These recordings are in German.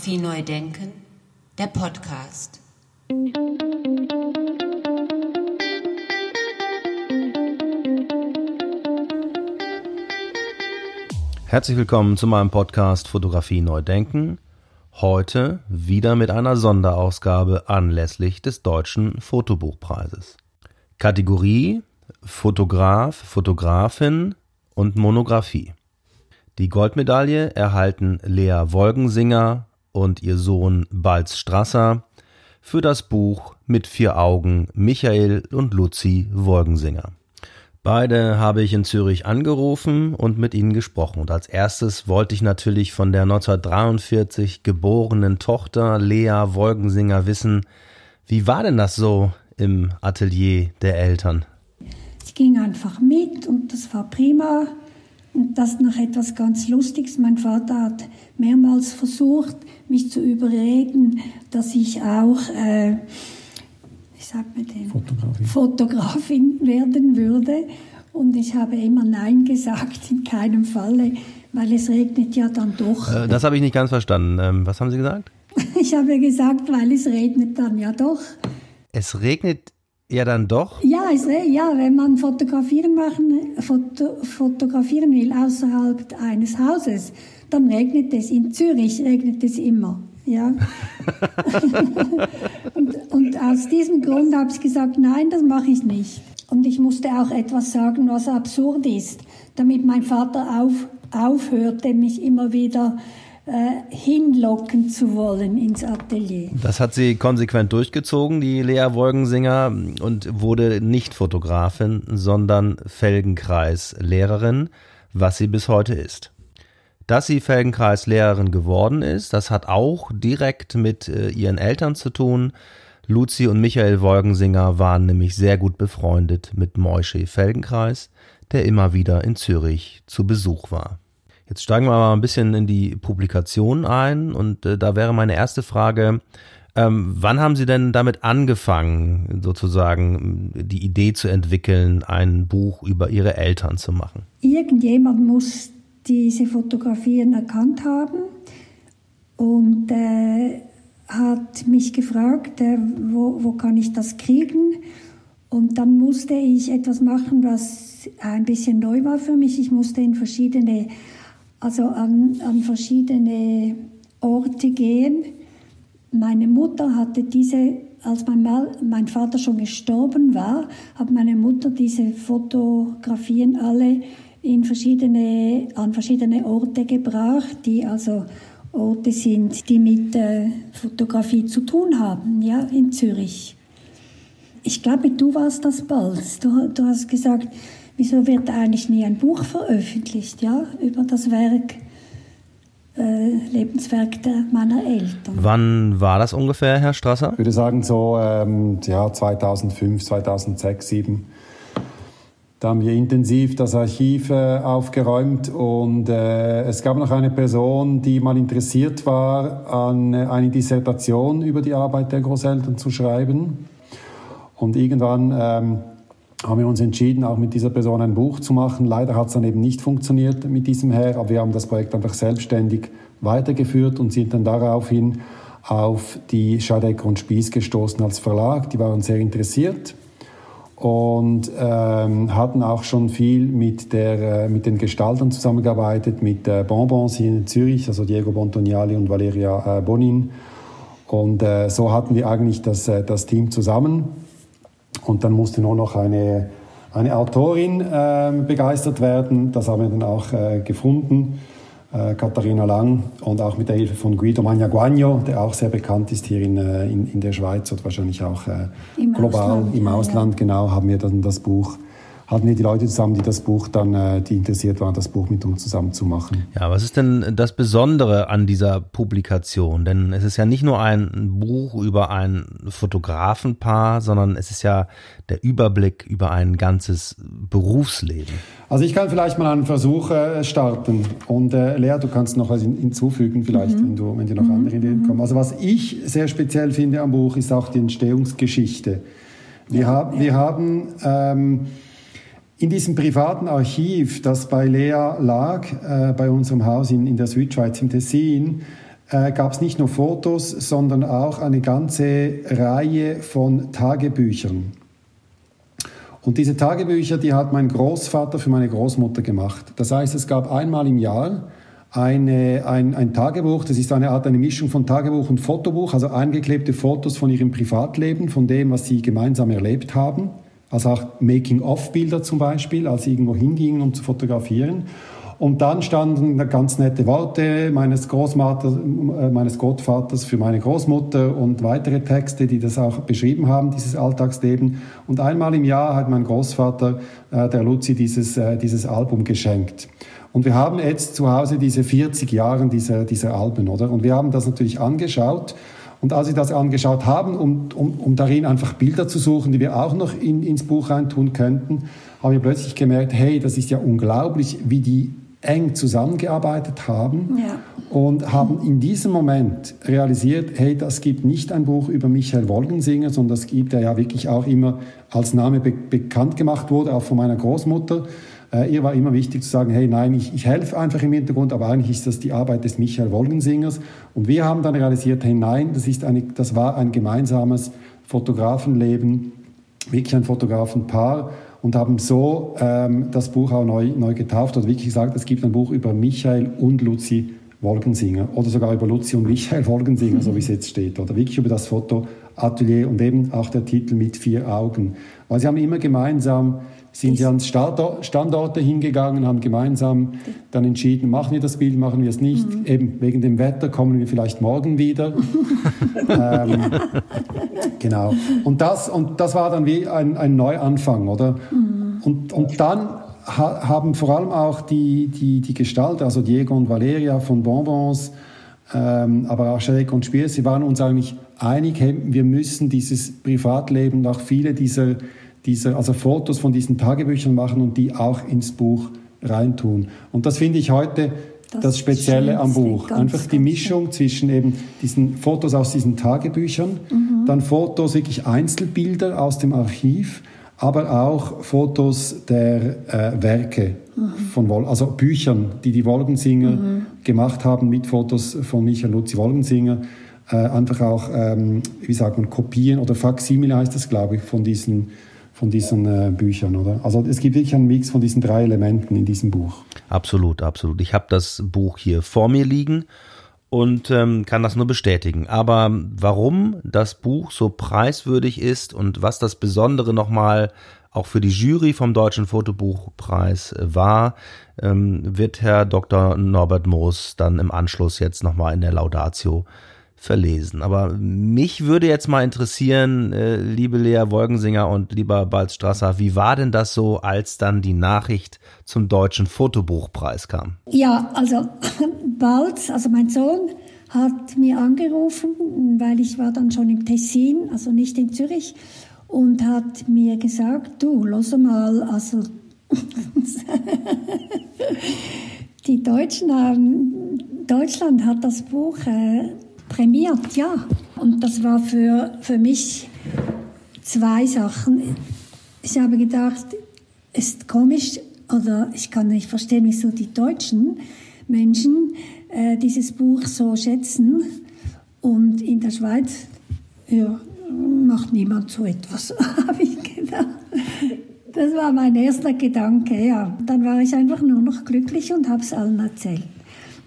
Fotografie neu denken, der Podcast. Herzlich willkommen zu meinem Podcast Fotografie neu denken. Heute wieder mit einer Sonderausgabe anlässlich des Deutschen Fotobuchpreises. Kategorie Fotograf, Fotografin und Monographie. Die Goldmedaille erhalten Lea Wolgensinger und ihr Sohn Balz Strasser für das Buch Mit vier Augen Michael und Luzi Wolgensinger. Beide habe ich in Zürich angerufen und mit ihnen gesprochen. Und als erstes wollte ich natürlich von der 1943 geborenen Tochter Lea Wolgensinger wissen, wie war denn das so im Atelier der Eltern? Ich ging einfach mit und das war prima. Und das noch etwas ganz Lustiges. Mein Vater hat mehrmals versucht, mich zu überreden, dass ich auch, äh, wie sagt man denn? Fotografin. Fotografin werden würde. Und ich habe immer Nein gesagt, in keinem Falle, weil es regnet ja dann doch. Äh, das habe ich nicht ganz verstanden. Ähm, was haben Sie gesagt? ich habe gesagt, weil es regnet dann ja doch. Es regnet ja, dann doch? Ja, ist, ja wenn man fotografieren, machen, foto, fotografieren will außerhalb eines Hauses, dann regnet es. In Zürich regnet es immer. Ja. und, und, aus diesem Grund habe ich gesagt, nein, das mache ich nicht. Und ich musste auch etwas sagen, was absurd ist, damit mein Vater auf, aufhörte, mich immer wieder äh, hinlocken zu wollen ins Atelier. Das hat sie konsequent durchgezogen, die Lea Wolgensinger, und wurde nicht Fotografin, sondern Felgenkreis-Lehrerin, was sie bis heute ist. Dass sie Felgenkreis-Lehrerin geworden ist, das hat auch direkt mit äh, ihren Eltern zu tun. Luzi und Michael Wolgensinger waren nämlich sehr gut befreundet mit Moische Felgenkreis, der immer wieder in Zürich zu Besuch war. Jetzt steigen wir mal ein bisschen in die Publikation ein und äh, da wäre meine erste Frage, ähm, wann haben Sie denn damit angefangen, sozusagen die Idee zu entwickeln, ein Buch über Ihre Eltern zu machen? Irgendjemand muss diese Fotografien erkannt haben und äh, hat mich gefragt, äh, wo, wo kann ich das kriegen? Und dann musste ich etwas machen, was ein bisschen neu war für mich. Ich musste in verschiedene also an, an verschiedene Orte gehen. Meine Mutter hatte diese, als mein, Mal, mein Vater schon gestorben war, hat meine Mutter diese Fotografien alle in verschiedene, an verschiedene Orte gebracht, die also Orte sind, die mit äh, Fotografie zu tun haben, ja, in Zürich. Ich glaube, du warst das bald. Du, du hast gesagt, wieso wird eigentlich nie ein Buch veröffentlicht, ja, über das Werk, äh, Lebenswerk der, meiner Eltern. Wann war das ungefähr, Herr Strasser? Ich würde sagen so ähm, ja, 2005, 2006, 2007. Da haben wir intensiv das Archiv äh, aufgeräumt und äh, es gab noch eine Person, die mal interessiert war, an äh, eine Dissertation über die Arbeit der Großeltern zu schreiben. Und irgendwann ähm, haben wir uns entschieden, auch mit dieser Person ein Buch zu machen. Leider hat es dann eben nicht funktioniert mit diesem Herr, aber wir haben das Projekt einfach selbstständig weitergeführt und sind dann daraufhin auf die Schadecker und Spieß gestoßen als Verlag. Die waren sehr interessiert und ähm, hatten auch schon viel mit, der, äh, mit den Gestaltern zusammengearbeitet, mit äh, Bonbons hier in Zürich, also Diego Bontoniali und Valeria äh, Bonin. Und äh, so hatten wir eigentlich das, äh, das Team zusammen. Und dann musste nur noch eine, eine Autorin äh, begeistert werden. Das haben wir dann auch äh, gefunden. Äh, Katharina Lang und auch mit der Hilfe von Guido Magnaguagno, der auch sehr bekannt ist hier in, äh, in, in der Schweiz und wahrscheinlich auch äh, Im global Ausland, im Ausland, ja. genau, haben wir dann das Buch hatten wir die Leute zusammen, die das Buch dann, äh, die interessiert waren, das Buch mit uns zusammen zu machen. Ja, was ist denn das Besondere an dieser Publikation? Denn es ist ja nicht nur ein Buch über ein Fotografenpaar, sondern es ist ja der Überblick über ein ganzes Berufsleben. Also ich kann vielleicht mal einen Versuch äh, starten und äh, Lea, du kannst noch was hinzufügen vielleicht, mhm. wenn, du, wenn dir noch mhm. andere Ideen kommen. Also was ich sehr speziell finde am Buch ist auch die Entstehungsgeschichte. Wir, ja, hab, ja. wir haben ähm, in diesem privaten Archiv, das bei Lea lag, äh, bei unserem Haus in, in der Südschweiz im Tessin, äh, gab es nicht nur Fotos, sondern auch eine ganze Reihe von Tagebüchern. Und diese Tagebücher, die hat mein Großvater für meine Großmutter gemacht. Das heißt, es gab einmal im Jahr eine, ein, ein Tagebuch, das ist eine Art eine Mischung von Tagebuch und Fotobuch, also eingeklebte Fotos von ihrem Privatleben, von dem, was sie gemeinsam erlebt haben, also auch Making-of-Bilder zum Beispiel, als sie irgendwo hingingen, um zu fotografieren. Und dann standen ganz nette Worte meines, Großvaters, äh, meines Gottvaters für meine Großmutter und weitere Texte, die das auch beschrieben haben, dieses Alltagsleben. Und einmal im Jahr hat mein Großvater äh, der Luzi dieses, äh, dieses Album geschenkt. Und wir haben jetzt zu Hause diese 40 Jahre dieser, dieser Alben, oder? Und wir haben das natürlich angeschaut. Und als wir das angeschaut haben, um, um, um darin einfach Bilder zu suchen, die wir auch noch in, ins Buch reintun könnten, haben wir plötzlich gemerkt, hey, das ist ja unglaublich, wie die eng zusammengearbeitet haben ja. und haben in diesem Moment realisiert, hey, das gibt nicht ein Buch über Michael Wolgensinger, sondern das gibt, der ja wirklich auch immer als Name be bekannt gemacht wurde, auch von meiner Großmutter. Äh, ihr war immer wichtig zu sagen, hey, nein, ich, ich helfe einfach im Hintergrund, aber eigentlich ist das die Arbeit des Michael Wolgensingers. Und wir haben dann realisiert, hey, nein, das, ist eine, das war ein gemeinsames Fotografenleben, wirklich ein Fotografenpaar und haben so ähm, das Buch auch neu, neu getauft oder wirklich gesagt, es gibt ein Buch über Michael und Luzi Wolgensinger oder sogar über Luzi und Michael Wolgensinger, so wie es jetzt steht, oder wirklich über das Fotoatelier und eben auch der Titel mit vier Augen. Weil sie haben immer gemeinsam sind sie ans Standorte hingegangen, haben gemeinsam dann entschieden, machen wir das Bild, machen wir es nicht. Mhm. Eben wegen dem Wetter kommen wir vielleicht morgen wieder. ähm, genau. Und das, und das war dann wie ein, ein Neuanfang, oder? Mhm. Und, und dann ha, haben vor allem auch die, die, die Gestalter, also Diego und Valeria von Bonbons, ähm, aber auch Schreck und Spiel, sie waren uns eigentlich einig, wir müssen dieses Privatleben, auch viele dieser diese, also Fotos von diesen Tagebüchern machen und die auch ins Buch reintun. Und das finde ich heute das, das Spezielle am Buch. Ganz, Einfach die Mischung schön. zwischen eben diesen Fotos aus diesen Tagebüchern, mhm. dann Fotos, wirklich Einzelbilder aus dem Archiv, aber auch Fotos der äh, Werke mhm. von Wol also Büchern, die die Wolgensinger mhm. gemacht haben mit Fotos von Michael Luzi Wolgensinger. Äh, einfach auch, ähm, wie sagt man, Kopien oder Faksimile heißt das, glaube ich, von diesen von diesen äh, Büchern, oder? Also es gibt wirklich einen Mix von diesen drei Elementen in diesem Buch. Absolut, absolut. Ich habe das Buch hier vor mir liegen und ähm, kann das nur bestätigen. Aber warum das Buch so preiswürdig ist und was das Besondere nochmal auch für die Jury vom Deutschen Fotobuchpreis war, ähm, wird Herr Dr. Norbert Moos dann im Anschluss jetzt nochmal in der Laudatio verlesen. Aber mich würde jetzt mal interessieren, äh, liebe Lea Wolgensinger und lieber Balzstrasser, wie war denn das so, als dann die Nachricht zum Deutschen Fotobuchpreis kam? Ja, also Balz, also mein Sohn, hat mir angerufen, weil ich war dann schon im Tessin, also nicht in Zürich, und hat mir gesagt, du, los mal, also die Deutschen haben, Deutschland hat das Buch äh, prämiert, ja. Und das war für, für mich zwei Sachen. Ich habe gedacht, es ist komisch oder ich kann nicht verstehen, wieso die deutschen Menschen äh, dieses Buch so schätzen und in der Schweiz ja, macht niemand so etwas, habe ich gedacht. Das war mein erster Gedanke, ja. Dann war ich einfach nur noch glücklich und habe es allen erzählt.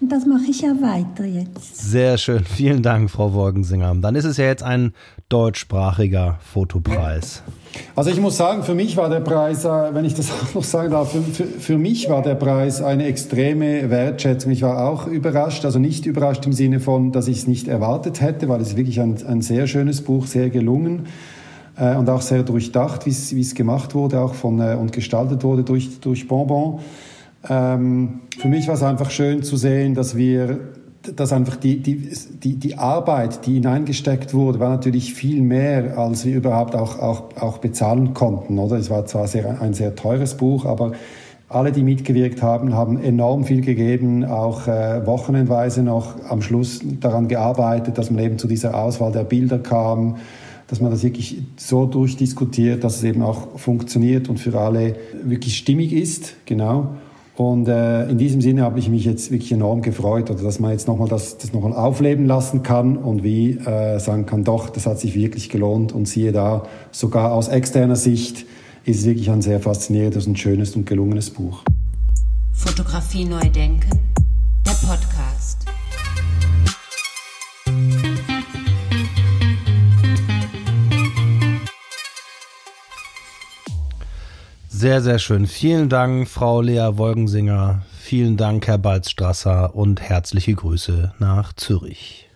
Und das mache ich ja weiter jetzt. Sehr schön. Vielen Dank, Frau Wolgensinger. Dann ist es ja jetzt ein deutschsprachiger Fotopreis. Also ich muss sagen, für mich war der Preis, äh, wenn ich das auch noch sagen darf, für, für, für, mich war der Preis eine extreme Wertschätzung. Ich war auch überrascht, also nicht überrascht im Sinne von, dass ich es nicht erwartet hätte, weil es wirklich ein, ein sehr schönes Buch, sehr gelungen äh, und auch sehr durchdacht, wie es gemacht wurde, auch von äh, und gestaltet wurde durch, durch Bonbon. Ähm, für mich war es einfach schön zu sehen, dass wir, dass einfach die, die, die, die Arbeit, die hineingesteckt wurde, war natürlich viel mehr, als wir überhaupt auch, auch, auch bezahlen konnten, oder? Es war zwar sehr, ein sehr teures Buch, aber alle, die mitgewirkt haben, haben enorm viel gegeben, auch äh, wochenendweise noch am Schluss daran gearbeitet, dass man eben zu dieser Auswahl der Bilder kam, dass man das wirklich so durchdiskutiert, dass es eben auch funktioniert und für alle wirklich stimmig ist, genau. Und äh, in diesem Sinne habe ich mich jetzt wirklich enorm gefreut, oder dass man jetzt nochmal das, das nochmal aufleben lassen kann und wie äh, sagen kann, doch, das hat sich wirklich gelohnt. Und siehe da, sogar aus externer Sicht ist es wirklich ein sehr faszinierendes und schönes und gelungenes Buch. Fotografie neu denken, der Podcast. Sehr, sehr schön. Vielen Dank, Frau Lea Wolgensinger. Vielen Dank, Herr Balzstrasser und herzliche Grüße nach Zürich.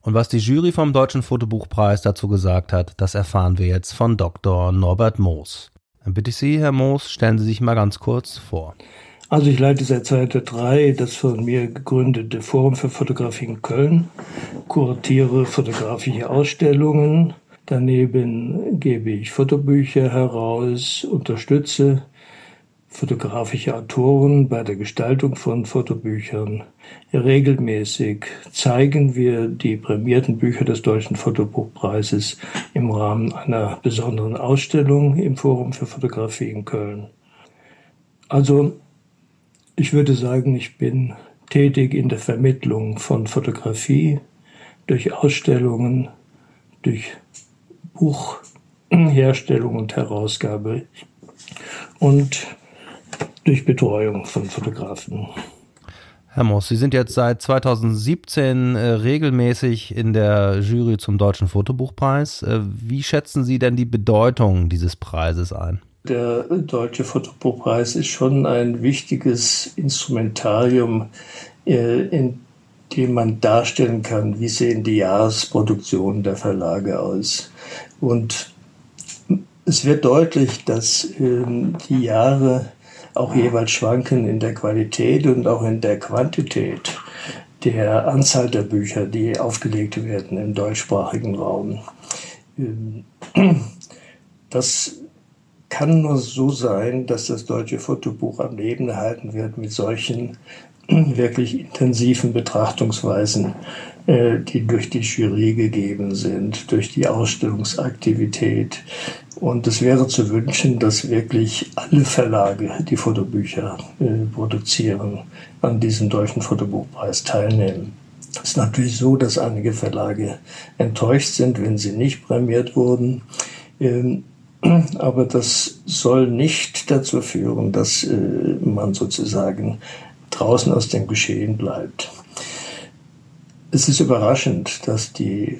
Und was die Jury vom Deutschen Fotobuchpreis dazu gesagt hat, das erfahren wir jetzt von Dr. Norbert Moos. Dann bitte ich Sie, Herr Moos, stellen Sie sich mal ganz kurz vor. Also ich leite seit 2003 das von mir gegründete Forum für Fotografie in Köln, kuratiere fotografische Ausstellungen, daneben gebe ich Fotobücher heraus, unterstütze fotografische Autoren bei der Gestaltung von Fotobüchern. Regelmäßig zeigen wir die prämierten Bücher des Deutschen Fotobuchpreises im Rahmen einer besonderen Ausstellung im Forum für Fotografie in Köln. Also ich würde sagen, ich bin tätig in der Vermittlung von Fotografie durch Ausstellungen, durch Buchherstellung und Herausgabe und durch Betreuung von Fotografen. Herr Moss, Sie sind jetzt seit 2017 äh, regelmäßig in der Jury zum Deutschen Fotobuchpreis. Äh, wie schätzen Sie denn die Bedeutung dieses Preises ein? Der Deutsche Fotobuchpreis ist schon ein wichtiges Instrumentarium, äh, in dem man darstellen kann, wie sehen die Jahresproduktionen der Verlage aus. Und es wird deutlich, dass ähm, die Jahre auch jeweils schwanken in der Qualität und auch in der Quantität der Anzahl der Bücher, die aufgelegt werden im deutschsprachigen Raum. Ähm, das kann nur so sein, dass das deutsche Fotobuch am Leben erhalten wird mit solchen wirklich intensiven Betrachtungsweisen, äh, die durch die Jury gegeben sind, durch die Ausstellungsaktivität. Und es wäre zu wünschen, dass wirklich alle Verlage, die Fotobücher äh, produzieren, an diesem deutschen Fotobuchpreis teilnehmen. Es ist natürlich so, dass einige Verlage enttäuscht sind, wenn sie nicht prämiert wurden. Aber das soll nicht dazu führen, dass äh, man sozusagen draußen aus dem Geschehen bleibt. Es ist überraschend, dass die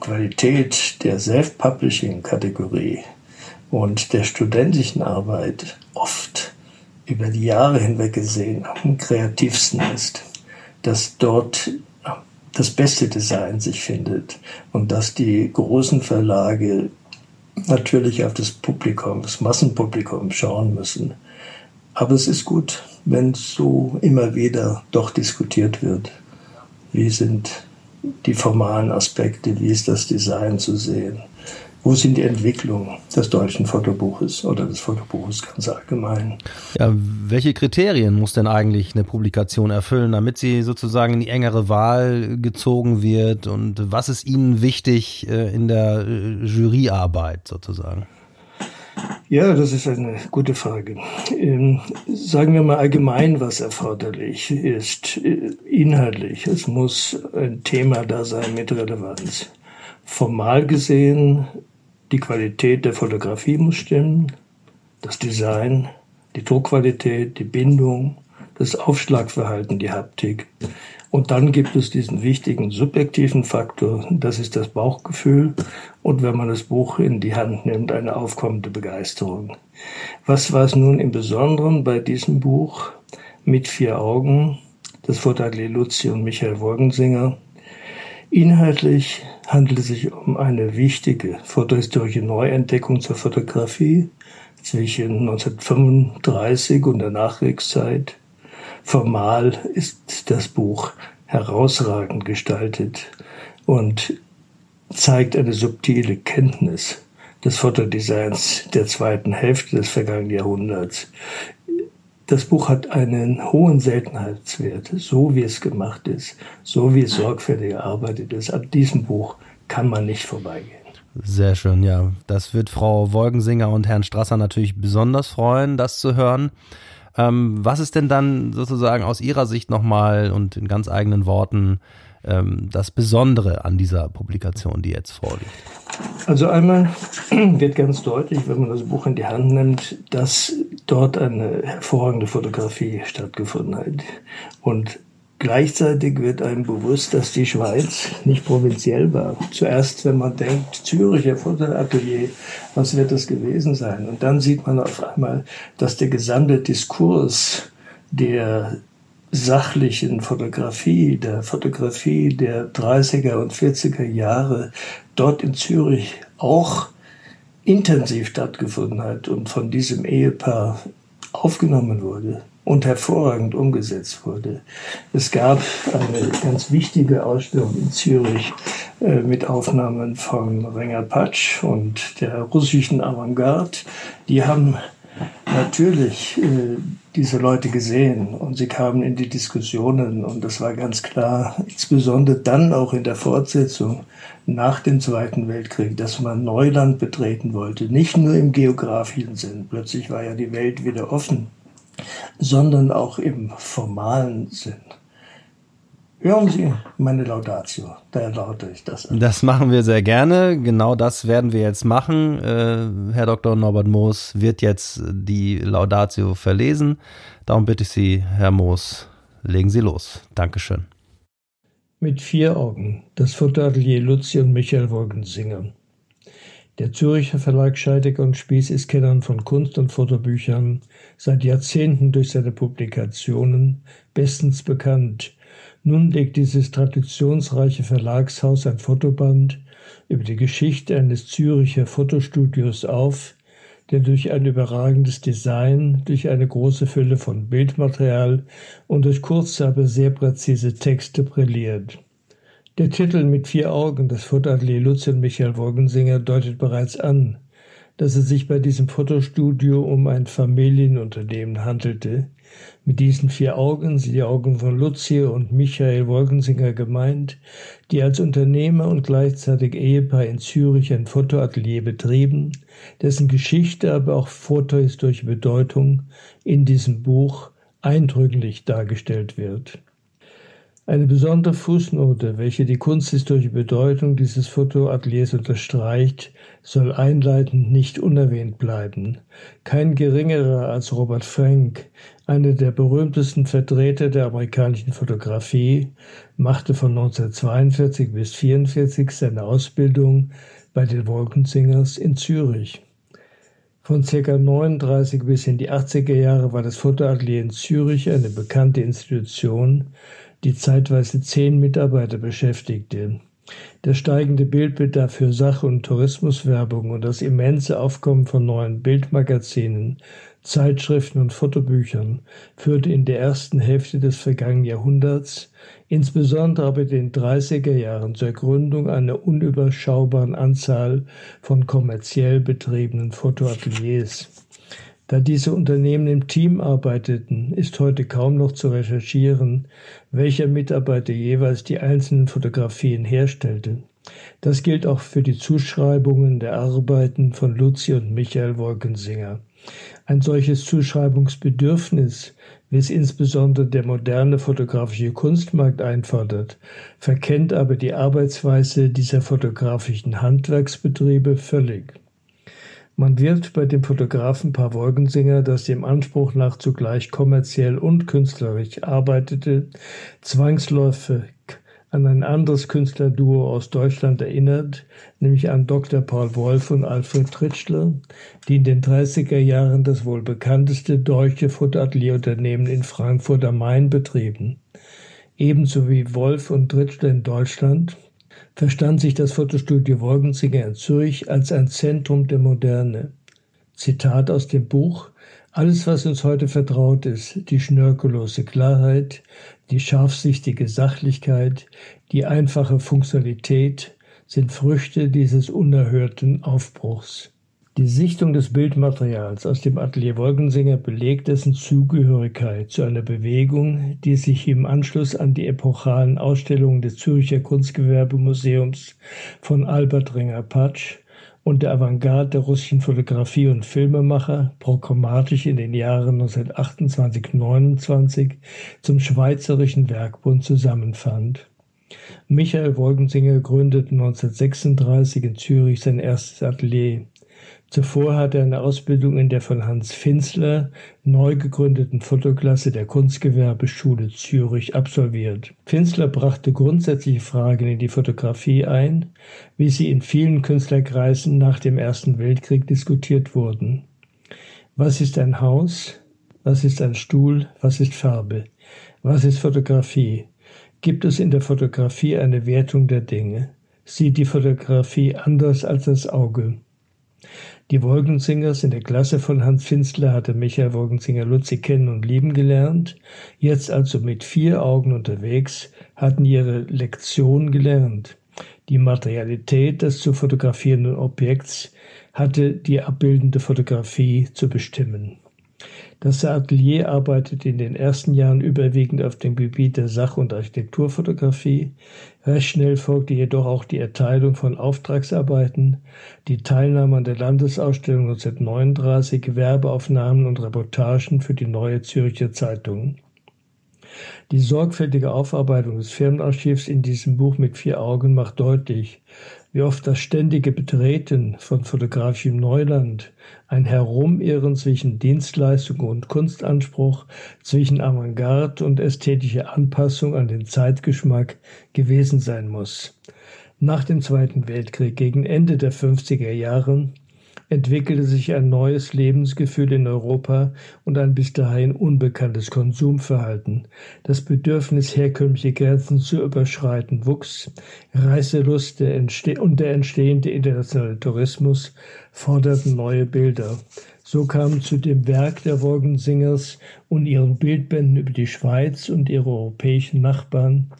Qualität der Self-Publishing-Kategorie und der studentischen Arbeit oft über die Jahre hinweg gesehen am kreativsten ist, dass dort das beste Design sich findet und dass die großen Verlage natürlich auf das Publikum, das Massenpublikum schauen müssen. Aber es ist gut, wenn so immer wieder doch diskutiert wird. Wie sind die formalen Aspekte, wie ist das Design zu sehen? Wo sind die Entwicklungen des deutschen Fotobuches oder des Fotobuches ganz allgemein? Ja, welche Kriterien muss denn eigentlich eine Publikation erfüllen, damit sie sozusagen in die engere Wahl gezogen wird? Und was ist Ihnen wichtig äh, in der äh, Juryarbeit sozusagen? Ja, das ist eine gute Frage. Ähm, sagen wir mal allgemein, was erforderlich ist. Äh, inhaltlich, es muss ein Thema da sein mit Relevanz. Formal gesehen die Qualität der Fotografie muss stimmen, das Design, die Druckqualität, die Bindung, das Aufschlagverhalten, die Haptik. Und dann gibt es diesen wichtigen subjektiven Faktor, das ist das Bauchgefühl und wenn man das Buch in die Hand nimmt, eine aufkommende Begeisterung. Was war es nun im Besonderen bei diesem Buch mit vier Augen, das Fotoatelier Luzi und Michael Wolgensinger? Inhaltlich handelt es sich um eine wichtige fotohistorische Neuentdeckung zur Fotografie zwischen 1935 und der Nachkriegszeit. Formal ist das Buch herausragend gestaltet und zeigt eine subtile Kenntnis des Fotodesigns der zweiten Hälfte des vergangenen Jahrhunderts. Das Buch hat einen hohen Seltenheitswert, so wie es gemacht ist, so wie es sorgfältig erarbeitet ist. An diesem Buch kann man nicht vorbeigehen. Sehr schön, ja. Das wird Frau Wolgensinger und Herrn Strasser natürlich besonders freuen, das zu hören. Ähm, was ist denn dann sozusagen aus Ihrer Sicht nochmal und in ganz eigenen Worten ähm, das Besondere an dieser Publikation, die jetzt vorliegt? Also einmal wird ganz deutlich, wenn man das Buch in die Hand nimmt, dass dort eine hervorragende Fotografie stattgefunden hat. Und Gleichzeitig wird einem bewusst, dass die Schweiz nicht provinziell war. Zuerst, wenn man denkt, Züricher Fotoatelier, was wird das gewesen sein? Und dann sieht man auf einmal, dass der gesamte Diskurs der sachlichen Fotografie, der Fotografie der 30er und 40er Jahre dort in Zürich auch intensiv stattgefunden hat und von diesem Ehepaar aufgenommen wurde und hervorragend umgesetzt wurde. Es gab eine ganz wichtige Ausstellung in Zürich äh, mit Aufnahmen von Renger Patsch und der russischen Avantgarde. Die haben natürlich äh, diese Leute gesehen und sie kamen in die Diskussionen und das war ganz klar, insbesondere dann auch in der Fortsetzung nach dem Zweiten Weltkrieg, dass man Neuland betreten wollte, nicht nur im geografischen Sinn. Plötzlich war ja die Welt wieder offen sondern auch im formalen Sinn. Hören Sie meine Laudatio, da erlaute ich das. An. Das machen wir sehr gerne. Genau das werden wir jetzt machen. Äh, Herr Dr. Norbert Moos wird jetzt die Laudatio verlesen. Darum bitte ich Sie, Herr Moos, legen Sie los. Dankeschön. Mit vier Augen. Das Fotoatelier Luzi und Michael Wolkensinger. Der Zürcher Verlag Scheidegger und Spieß ist Kennern von Kunst- und Fotobüchern seit Jahrzehnten durch seine Publikationen bestens bekannt. Nun legt dieses traditionsreiche Verlagshaus ein Fotoband über die Geschichte eines Züricher Fotostudios auf, der durch ein überragendes Design, durch eine große Fülle von Bildmaterial und durch kurze, aber sehr präzise Texte brilliert. Der Titel mit vier Augen, das Fotoatelier und Michael Wolgensinger, deutet bereits an, dass es sich bei diesem Fotostudio um ein Familienunternehmen handelte. Mit diesen vier Augen sind die Augen von Luzi und Michael Wolkensinger gemeint, die als Unternehmer und gleichzeitig Ehepaar in Zürich ein Fotoatelier betrieben, dessen Geschichte, aber auch fotohistorische Bedeutung in diesem Buch eindrücklich dargestellt wird. Eine besondere Fußnote, welche die kunsthistorische Bedeutung dieses Fotoateliers unterstreicht, soll einleitend nicht unerwähnt bleiben. Kein geringerer als Robert Frank, einer der berühmtesten Vertreter der amerikanischen Fotografie, machte von 1942 bis 1944 seine Ausbildung bei den Wolkensingers in Zürich. Von ca. 39 bis in die 80er Jahre war das Fotoatelier in Zürich eine bekannte Institution, die zeitweise zehn Mitarbeiter beschäftigte. Der steigende Bildbedarf für Sache- und Tourismuswerbung und das immense Aufkommen von neuen Bildmagazinen, Zeitschriften und Fotobüchern führte in der ersten Hälfte des vergangenen Jahrhunderts, insbesondere aber in den 30er Jahren, zur Gründung einer unüberschaubaren Anzahl von kommerziell betriebenen Fotoateliers. Da diese Unternehmen im Team arbeiteten, ist heute kaum noch zu recherchieren, welcher Mitarbeiter jeweils die einzelnen Fotografien herstellte. Das gilt auch für die Zuschreibungen der Arbeiten von Luzi und Michael Wolkensinger. Ein solches Zuschreibungsbedürfnis, wie es insbesondere der moderne fotografische Kunstmarkt einfordert, verkennt aber die Arbeitsweise dieser fotografischen Handwerksbetriebe völlig. Man wird bei dem Fotografen Paar Wolkensinger, das dem Anspruch nach zugleich kommerziell und künstlerisch arbeitete, zwangsläufig an ein anderes Künstlerduo aus Deutschland erinnert, nämlich an Dr. Paul Wolf und Alfred Tritschler, die in den 30er Jahren das wohl bekannteste deutsche Fotoatelierunternehmen in Frankfurt am Main betrieben. Ebenso wie Wolf und Tritschler in Deutschland verstand sich das Fotostudio Wolkensinger in Zürich als ein Zentrum der Moderne. Zitat aus dem Buch Alles, was uns heute vertraut ist, die schnörkellose Klarheit, die scharfsichtige Sachlichkeit, die einfache Funktionalität, sind Früchte dieses unerhörten Aufbruchs. Die Sichtung des Bildmaterials aus dem Atelier Wolkensinger belegt dessen Zugehörigkeit zu einer Bewegung, die sich im Anschluss an die epochalen Ausstellungen des Zürcher Kunstgewerbemuseums von Albert Ringer-Patsch und der Avantgarde der russischen Fotografie und Filmemacher programmatisch in den Jahren 1928-29 zum Schweizerischen Werkbund zusammenfand. Michael Wolkensinger gründete 1936 in Zürich sein erstes Atelier. Zuvor hatte er eine Ausbildung in der von Hans Finzler neu gegründeten Fotoklasse der Kunstgewerbeschule Zürich absolviert. Finzler brachte grundsätzliche Fragen in die Fotografie ein, wie sie in vielen Künstlerkreisen nach dem Ersten Weltkrieg diskutiert wurden. Was ist ein Haus? Was ist ein Stuhl? Was ist Farbe? Was ist Fotografie? Gibt es in der Fotografie eine Wertung der Dinge? Sieht die Fotografie anders als das Auge? Die Wolkensingers in der Klasse von Hans Finstler hatte Michael Wolkensinger-Lutzig kennen und lieben gelernt. Jetzt also mit vier Augen unterwegs, hatten ihre Lektion gelernt. Die Materialität des zu fotografierenden Objekts hatte die abbildende Fotografie zu bestimmen. Das Atelier arbeitet in den ersten Jahren überwiegend auf dem Gebiet der Sach- und Architekturfotografie. Recht schnell folgte jedoch auch die Erteilung von Auftragsarbeiten, die Teilnahme an der Landesausstellung 1939, Werbeaufnahmen und Reportagen für die Neue Zürcher Zeitung. Die sorgfältige Aufarbeitung des Firmenarchivs in diesem Buch mit vier Augen macht deutlich, wie oft das ständige Betreten von fotografischem Neuland, ein Herumirren zwischen Dienstleistung und Kunstanspruch, zwischen Avantgarde und ästhetische Anpassung an den Zeitgeschmack gewesen sein muss. Nach dem Zweiten Weltkrieg, gegen Ende der 50er Jahre, entwickelte sich ein neues Lebensgefühl in Europa und ein bis dahin unbekanntes Konsumverhalten. Das Bedürfnis, herkömmliche Grenzen zu überschreiten, wuchs. Reiselust und der entstehende internationale Tourismus forderten neue Bilder. So kam zu dem Werk der Wolkensingers und ihren Bildbänden über die Schweiz und ihre europäischen Nachbarn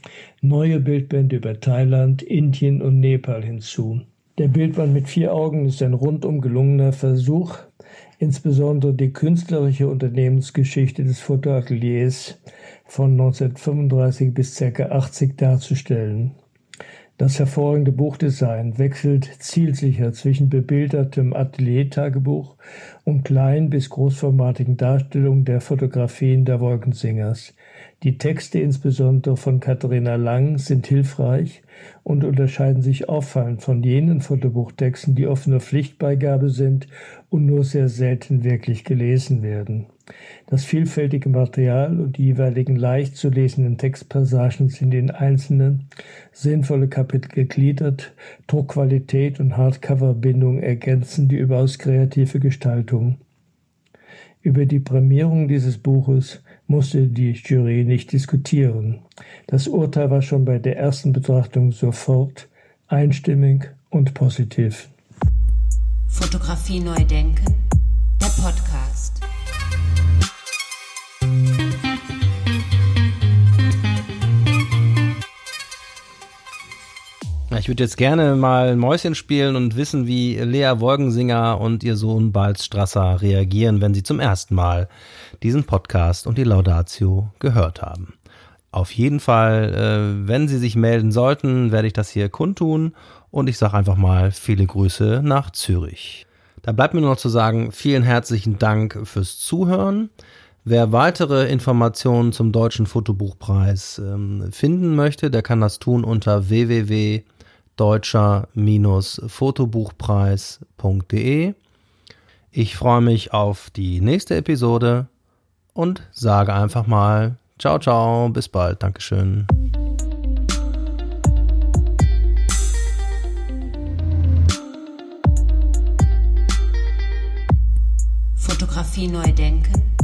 neue Bildbände über Thailand, Indien und Nepal hinzu. Der Bildband mit vier Augen ist ein rundum gelungener Versuch, insbesondere die künstlerische Unternehmensgeschichte des Fotoateliers von 1935 bis ca. 80 darzustellen. Das hervorragende Buchdesign wechselt zielsicher zwischen bebildertem Ateliertagebuch und kleinen bis großformatigen Darstellungen der Fotografien der Wolkensingers. Die Texte, insbesondere von Katharina Lang, sind hilfreich und unterscheiden sich auffallend von jenen Fotobuchtexten, die oft Pflichtbeigabe sind und nur sehr selten wirklich gelesen werden. Das vielfältige Material und die jeweiligen leicht zu lesenden Textpassagen sind in einzelne sinnvolle Kapitel gegliedert. Druckqualität und Hardcover-Bindung ergänzen die überaus kreative Gestaltung. Über die Prämierung dieses Buches musste die Jury nicht diskutieren. Das Urteil war schon bei der ersten Betrachtung sofort einstimmig und positiv. Fotografie neu denken, der Podcast. Ich würde jetzt gerne mal Mäuschen spielen und wissen, wie Lea Wolgensinger und ihr Sohn Balz Strasser reagieren, wenn sie zum ersten Mal diesen Podcast und die Laudatio gehört haben. Auf jeden Fall, äh, wenn Sie sich melden sollten, werde ich das hier kundtun und ich sage einfach mal viele Grüße nach Zürich. Da bleibt mir nur noch zu sagen, vielen herzlichen Dank fürs Zuhören. Wer weitere Informationen zum Deutschen Fotobuchpreis ähm, finden möchte, der kann das tun unter www.deutscher-fotobuchpreis.de. Ich freue mich auf die nächste Episode und sage einfach mal ciao, ciao, bis bald, Dankeschön. Fotografie neu denken,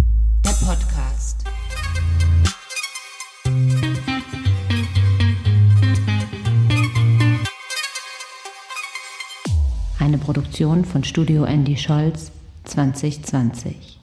der Podcast. Eine Produktion von Studio Andy Scholz 2020.